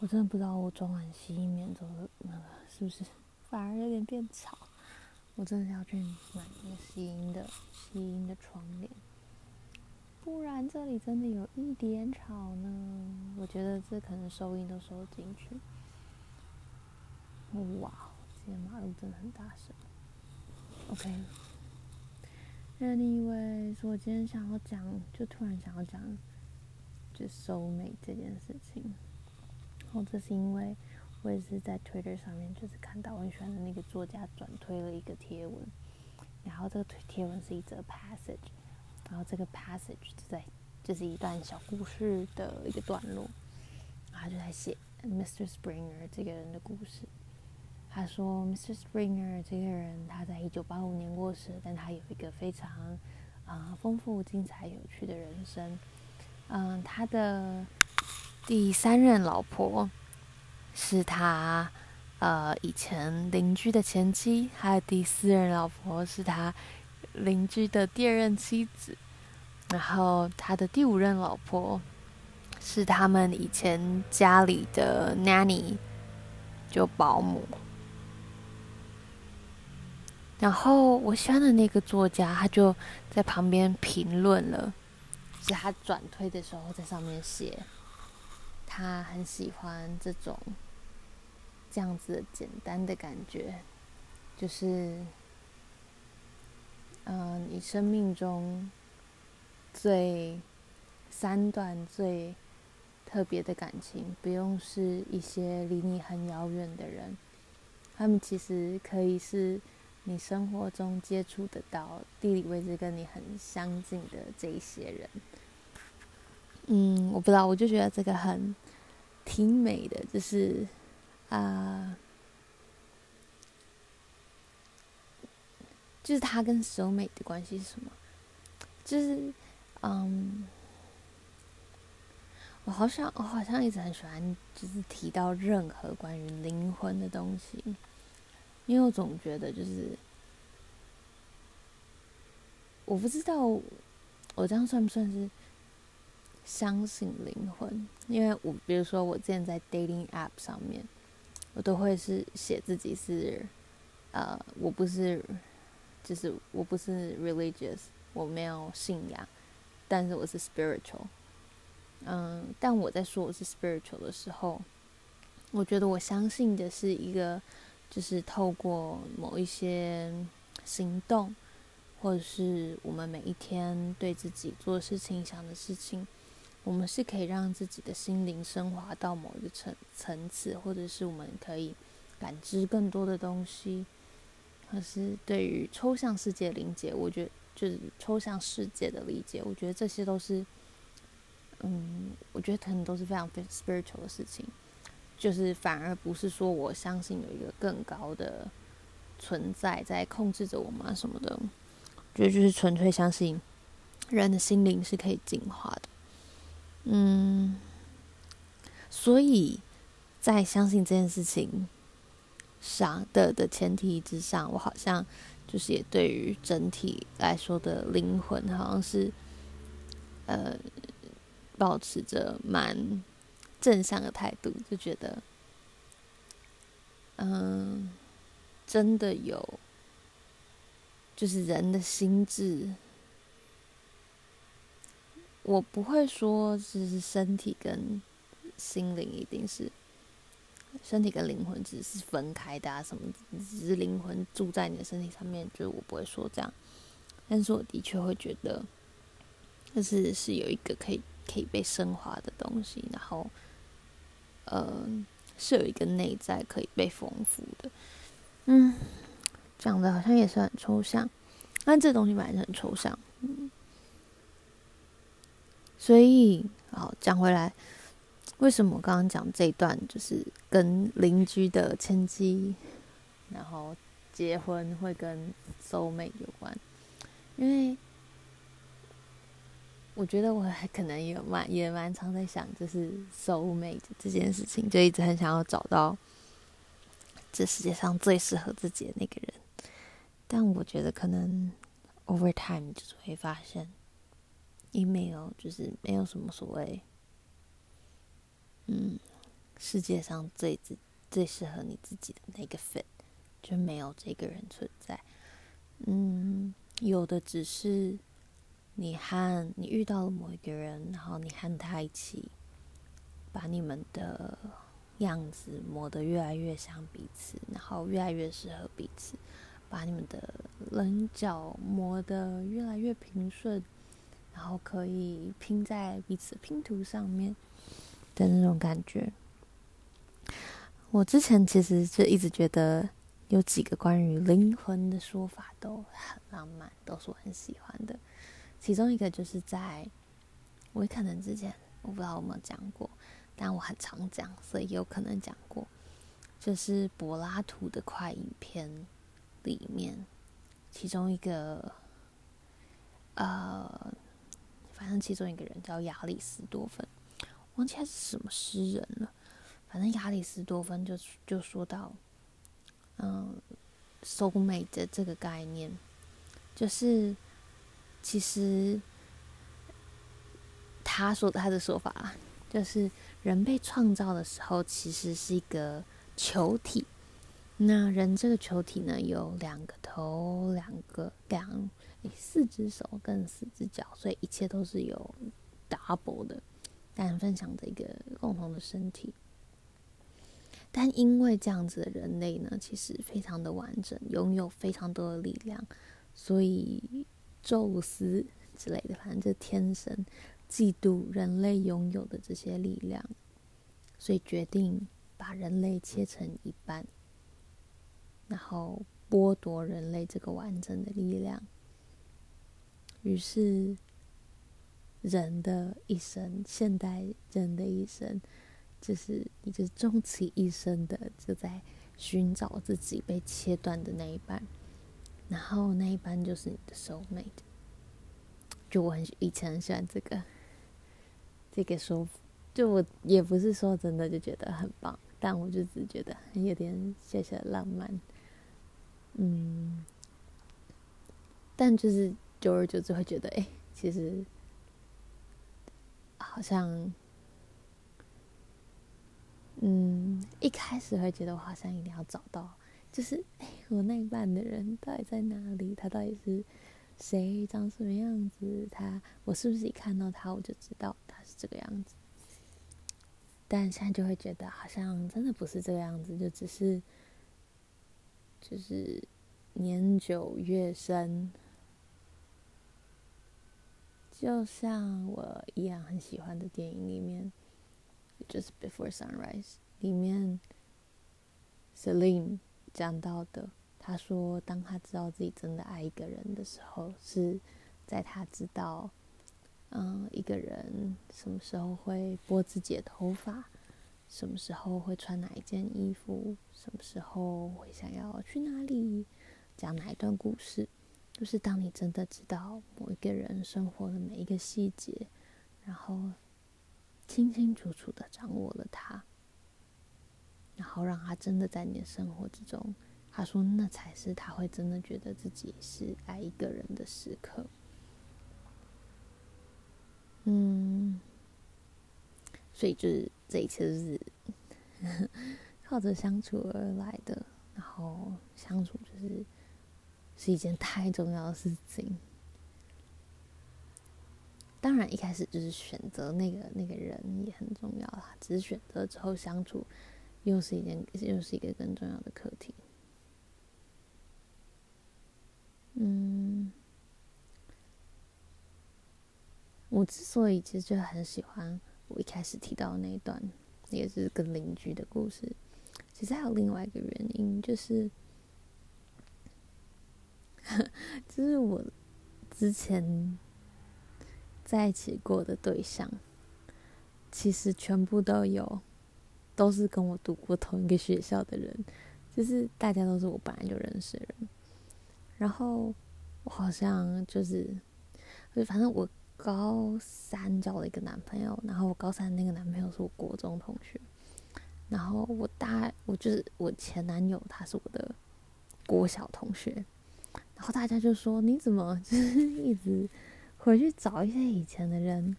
我真的不知道我装完吸音棉之后那个是不是反而有点变吵。我真的要去买一个吸音的吸音的窗帘，不然这里真的有一点吵呢。我觉得这可能收音都收不进去。哇，今天马路真的很大声。OK，anyways，我今天想要讲，就突然想要讲，就收美这件事情。然后这是因为我也是在 Twitter 上面，就是看到我很喜欢的那个作家转推了一个贴文，然后这个贴文是一则 passage，然后这个 passage 就在就是一段小故事的一个段落，然后就在写 Mr. Springer 这个人的故事。他说，Mr. Springer 这个人他在一九八五年过世，但他有一个非常啊、丰富、精彩、有趣的人生。嗯、他的。第三任老婆是他呃以前邻居的前妻，还有第四任老婆是他邻居的第二任妻子，然后他的第五任老婆是他们以前家里的 nanny，就保姆。然后我喜欢的那个作家，他就在旁边评论了，是他转推的时候在上面写。他很喜欢这种这样子简单的感觉，就是，嗯、你生命中最三段最特别的感情，不用是一些离你很遥远的人，他们其实可以是你生活中接触得到、地理位置跟你很相近的这一些人。嗯，我不知道，我就觉得这个很挺美的，就是啊、就是他跟石欧美的关系是什么？就是嗯，我好像我好像一直很喜欢，就是提到任何关于灵魂的东西，因为我总觉得就是我不知道我这样算不算是。相信灵魂，因为我比如说我之前在 dating app 上面，我都会是写自己是，呃，我不是，就是我不是 religious，我没有信仰，但是我是 spiritual。嗯，但我在说我是 spiritual 的时候，我觉得我相信的是一个，就是透过某一些行动，或者是我们每一天对自己做事情、想的事情。我们是可以让自己的心灵升华到某一个层层次，或者是我们可以感知更多的东西。可是对于抽象世界理解，我觉得就是抽象世界的理解，我觉得这些都是，嗯，我觉得可能都是非常非常 spiritual 的事情。就是反而不是说我相信有一个更高的存在在控制着我们什么的，我觉得就是纯粹相信人的心灵是可以进化的。嗯，所以在相信这件事情上的的前提之上，我好像就是也对于整体来说的灵魂，好像是呃，保持着蛮正向的态度，就觉得，嗯，真的有，就是人的心智。我不会说，就是身体跟心灵一定是身体跟灵魂只是分开的啊，什么只是灵魂住在你的身体上面，就是我不会说这样。但是我的确会觉得，就是是有一个可以可以被升华的东西，然后，呃，是有一个内在可以被丰富的。嗯，讲的好像也是很抽象，但这东西本来是很抽象。嗯。所以，好讲回来，为什么我刚刚讲这一段就是跟邻居的前妻，然后结婚会跟 soulmate 有关？因为我觉得我还可能也蛮也蛮常在想，就是 soulmate 这件事情，就一直很想要找到这世界上最适合自己的那个人。但我觉得可能 over time 就是会发现。Email 就是没有什么所谓，嗯，世界上最最最适合你自己的那个 fit，就没有这个人存在。嗯，有的只是你和你遇到了某一个人，然后你和他一起把你们的样子磨得越来越像彼此，然后越来越适合彼此，把你们的棱角磨得越来越平顺，然后可以拼在彼此拼图上面的那种感觉。我之前其实就一直觉得。有几个关于灵魂的说法都很浪漫，都是我很喜欢的。其中一个就是在我可能之前我不知道有没有讲过，但我很常讲，所以有可能讲过。就是柏拉图的快影片里面，其中一个呃，反正其中一个人叫亚里斯多芬，忘记他是什么诗人了。反正亚里斯多芬就就说到。嗯，soul mate 的这个概念，就是其实他说他的说法，就是人被创造的时候，其实是一个球体。那人这个球体呢，有两个头、两个两四只手跟四只脚，所以一切都是有 double 的，但分享的一个共同的身体。但因为这样子的人类呢，其实非常的完整，拥有非常多的力量，所以宙斯之类的，反正就天神嫉妒人类拥有的这些力量，所以决定把人类切成一半，然后剥夺人类这个完整的力量。于是，人的一生，现代人的一生。就是你，就终其一生的就在寻找自己被切断的那一半，然后那一半就是你的 soul mate。就我很以前很喜欢这个这个说，就我也不是说真的就觉得很棒，但我就只觉得很有点小小的浪漫。嗯，但就是久而久之会觉得，哎，其实好像。嗯，一开始会觉得我好像一定要找到，就是哎，我那一半的人到底在哪里？他到底是谁？长什么样子？他，我是不是一看到他我就知道他是这个样子？但现在就会觉得好像真的不是这个样子，就只是，就是年久月深，就像我一样很喜欢的电影里面。Just《Before Sunrise》里面，Celine 讲到的，他说，当他知道自己真的爱一个人的时候，是在他知道，嗯，一个人什么时候会拨自己的头发，什么时候会穿哪一件衣服，什么时候会想要去哪里，讲哪一段故事，就是当你真的知道某一个人生活的每一个细节，然后。清清楚楚的掌握了他，然后让他真的在你的生活之中，他说那才是他会真的觉得自己是爱一个人的时刻。嗯，所以就是这一切都是 靠着相处而来的，然后相处就是是一件太重要的事情。当然，一开始就是选择那个那个人也很重要啦。只是选择之后相处，又是一件又是一个更重要的课题。嗯，我之所以其实就很喜欢我一开始提到的那一段，也是跟邻居的故事。其实还有另外一个原因，就是，就是我之前。在一起过的对象，其实全部都有，都是跟我读过同一个学校的人，就是大家都是我本来就认识的人。然后我好像就是，就反正我高三交了一个男朋友，然后我高三那个男朋友是我国中同学，然后我大我就是我前男友，他是我的国小同学，然后大家就说你怎么 就是一直。回去找一些以前的人，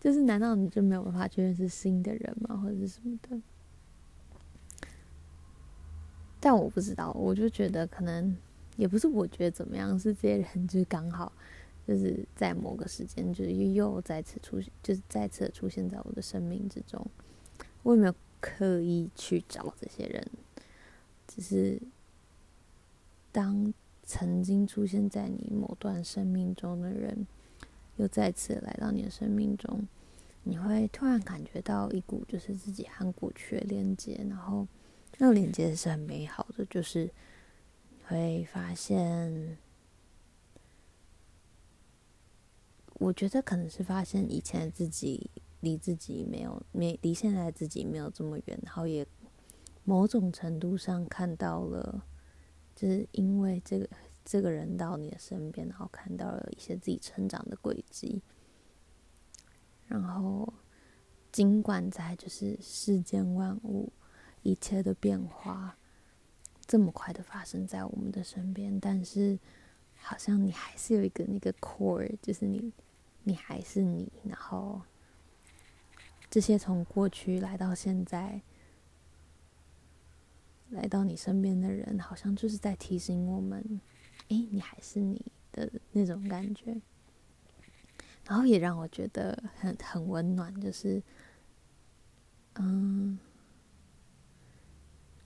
就是难道你就没有办法去认识新的人吗？或者是什么的？但我不知道，我就觉得可能也不是我觉得怎么样，是这些人就是刚好就是在某个时间，就是又再次出现，就是再次出现在我的生命之中。我也没有刻意去找这些人，只是当曾经出现在你某段生命中的人，又再次来到你的生命中，你会突然感觉到一股就是自己和过去的连接，然后。那个连接是很美好的，就是会发现，我觉得可能是发现以前的自己离自己没有没离现在的自己没有这么远，然后也某种程度上看到了，就是因为这个这个人到你的身边，然后看到了一些自己成长的轨迹，然后尽管在就是世间万物。一切的变化这么快的发生在我们的身边，但是好像你还是有一个那个 core，就是你，你还是你。然后这些从过去来到现在，来到你身边的人，好像就是在提醒我们：诶，你还是你的那种感觉。然后也让我觉得很很温暖，就是嗯。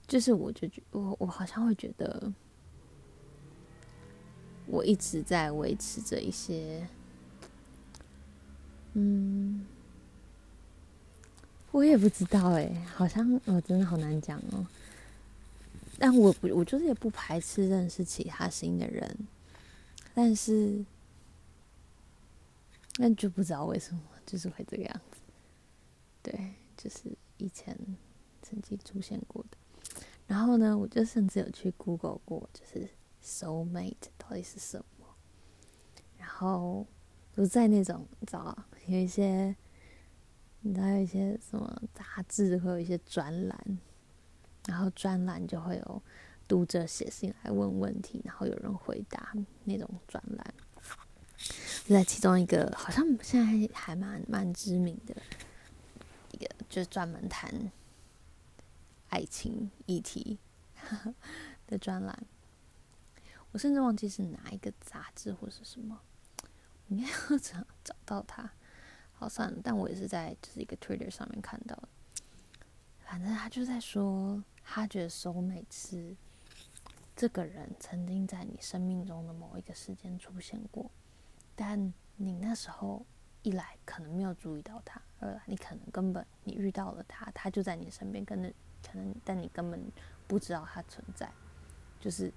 就是我就觉我我好像会觉得，我一直在维持着一些，嗯，我也不知道哎，好像我真的好难讲哦。但我不，我就是也不排斥认识其他新的人，但是，那就不知道为什么就是会这个样子。对，就是以前曾经出现过的。然后呢，我就甚至有去 Google 过，就是 soul mate 到底是什么。然后就在那种你知道有一些，你知道有一些什么杂志会有一些专栏，然后专栏就会有读者写信来问问题，然后有人回答那种专栏。就在其中一个，好像现在还蛮蛮知名的一个，就是专门谈。爱情议题 的专栏，我甚至忘记是哪一个杂志或是什么，应该要 找找到它。好算了，但我也是在就是一个 Twitter 上面看到的。反正他就在说，他觉得 soulmate 是这个人曾经在你生命中的某一个时间出现过，但你那时候一来可能没有注意到他，二来你可能根本你遇到了他，他就在你身边跟着。可能，但你根本不知道他存在，就是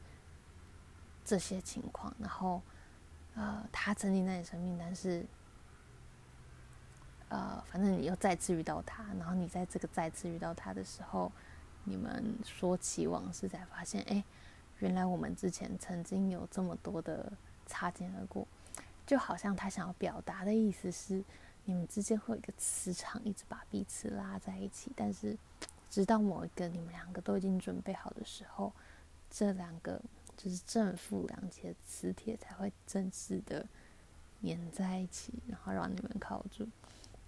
这些情况。然后，呃，他曾经在你生命，但是，呃，反正你又再次遇到他。然后你在这个再次遇到他的时候，你们说起往事，才发现，哎，原来我们之前曾经有这么多的擦肩而过。就好像他想要表达的意思是，你们之间会有一个磁场，一直把彼此拉在一起，但是。直到某一个你们两个都已经准备好的时候，这两个就是正负两极的磁铁才会正式的粘在一起，然后让你们靠住。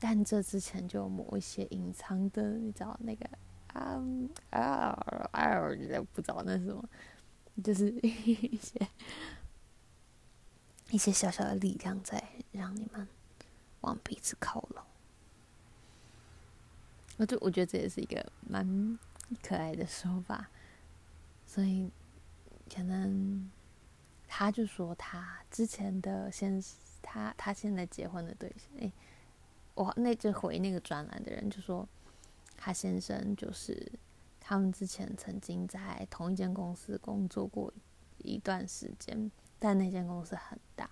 但这之前就有某一些隐藏的，你知道那个啊啊啊，不知道那是什么，就是 一些一些小小的力量在让你们往彼此靠拢。我就我觉得这也是一个蛮可爱的说法，所以可能他就说他之前的先他他现在结婚的对象，哎，我那就回那个专栏的人就说，他先生就是他们之前曾经在同一间公司工作过一段时间，但那间公司很大，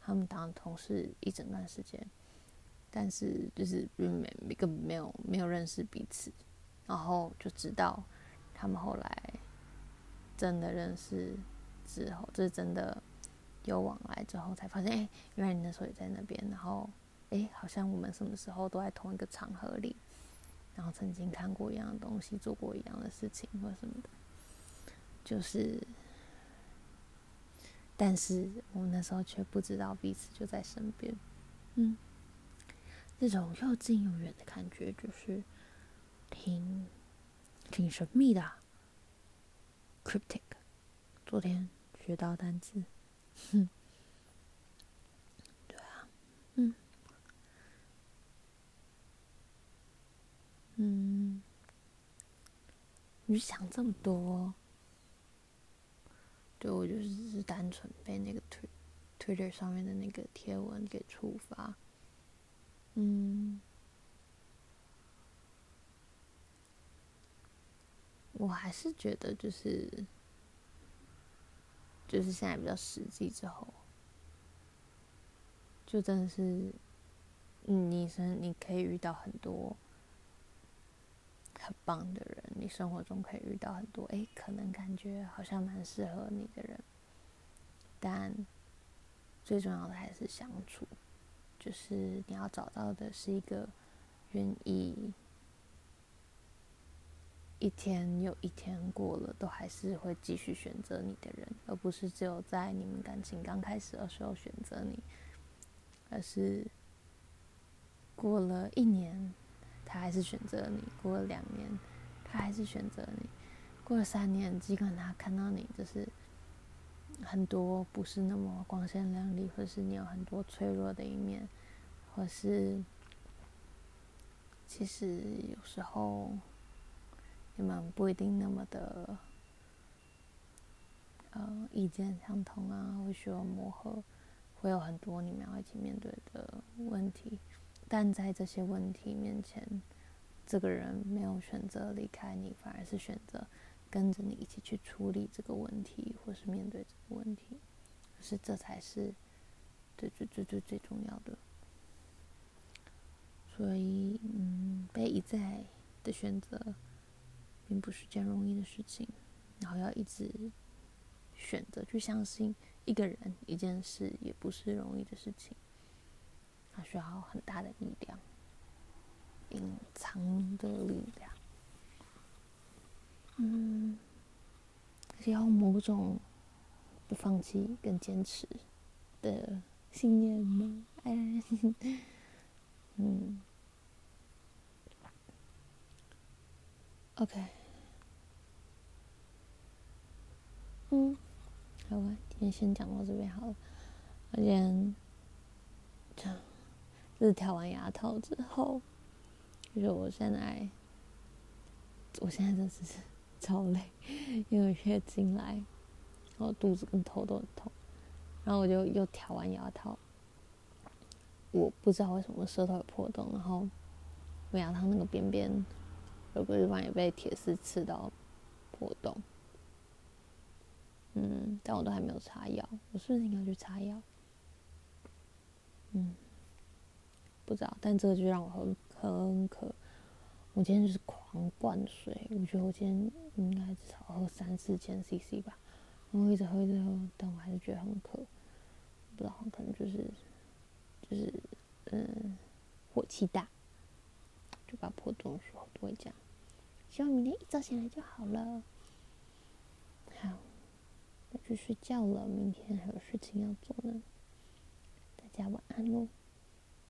他们当同事一整段时间。但是就是没没个没有没有认识彼此，然后就知道他们后来真的认识之后，就是真的有往来之后，才发现哎，原来你那时候也在那边，然后哎，好像我们什么时候都在同一个场合里，然后曾经看过一样的东西，做过一样的事情或什么的，就是，但是我们那时候却不知道彼此就在身边，嗯。那种又近又远的感觉，就是挺挺神秘的啊。Cryptic，昨天学到单词，哼，对啊，嗯，你想这么多？对，我就是是单纯被那个推 Twitter 上面的那个贴文给触发。嗯，我还是觉得就是，就是现在比较实际之后，就真的是，你生你可以遇到很多很棒的人，你生活中可以遇到很多，哎，可能感觉好像蛮适合你的人，但最重要的还是相处。就是你要找到的是一个愿意一天又一天过了都还是会继续选择你的人，而不是只有在你们感情刚开始的时候选择你，而是过了一年他还是选择你，过了两年他还是选择你，过了三年，尽管他看到你就是。很多不是那么光鲜亮丽，或是你有很多脆弱的一面，或是其实有时候你们不一定那么的呃意见相同啊，会需要磨合，会有很多你们要一起面对的问题，但在这些问题面前，这个人没有选择离开你，反而是选择。跟着你一起去处理这个问题，或是面对这个问题，是这才是最最最最最重要的。所以，嗯，被一再的选择，并不是件容易的事情。然后要一直选择去相信一个人、一件事，也不是容易的事情。它需要很大的力量，隐藏的力量。嗯，是要某种不放弃跟坚持的信念吗？哎，嗯，OK，嗯，好吧，今天先讲到这边好了。我今天这样，是调完牙套之后，就是我现在，我现在真是。超累，因为月经来，然后肚子跟头都很痛，然后我就又调完牙套，我不知道为什么舌头有破洞，然后我牙套那个边边有个地方也被铁丝刺到破洞，嗯，但我都还没有擦药，我是不是应该去擦药？嗯，不知道，但这个就让我很很渴。我今天就是狂灌水，我觉得我今天应该至少喝三四千 CC 吧，然后一直喝一直喝，但我还是觉得很渴，不知道可能就是就是嗯火气大，就把破洞的时候都会这样，希望明天一早醒来就好了。好，我去睡觉了，明天还有事情要做呢，大家晚安喽。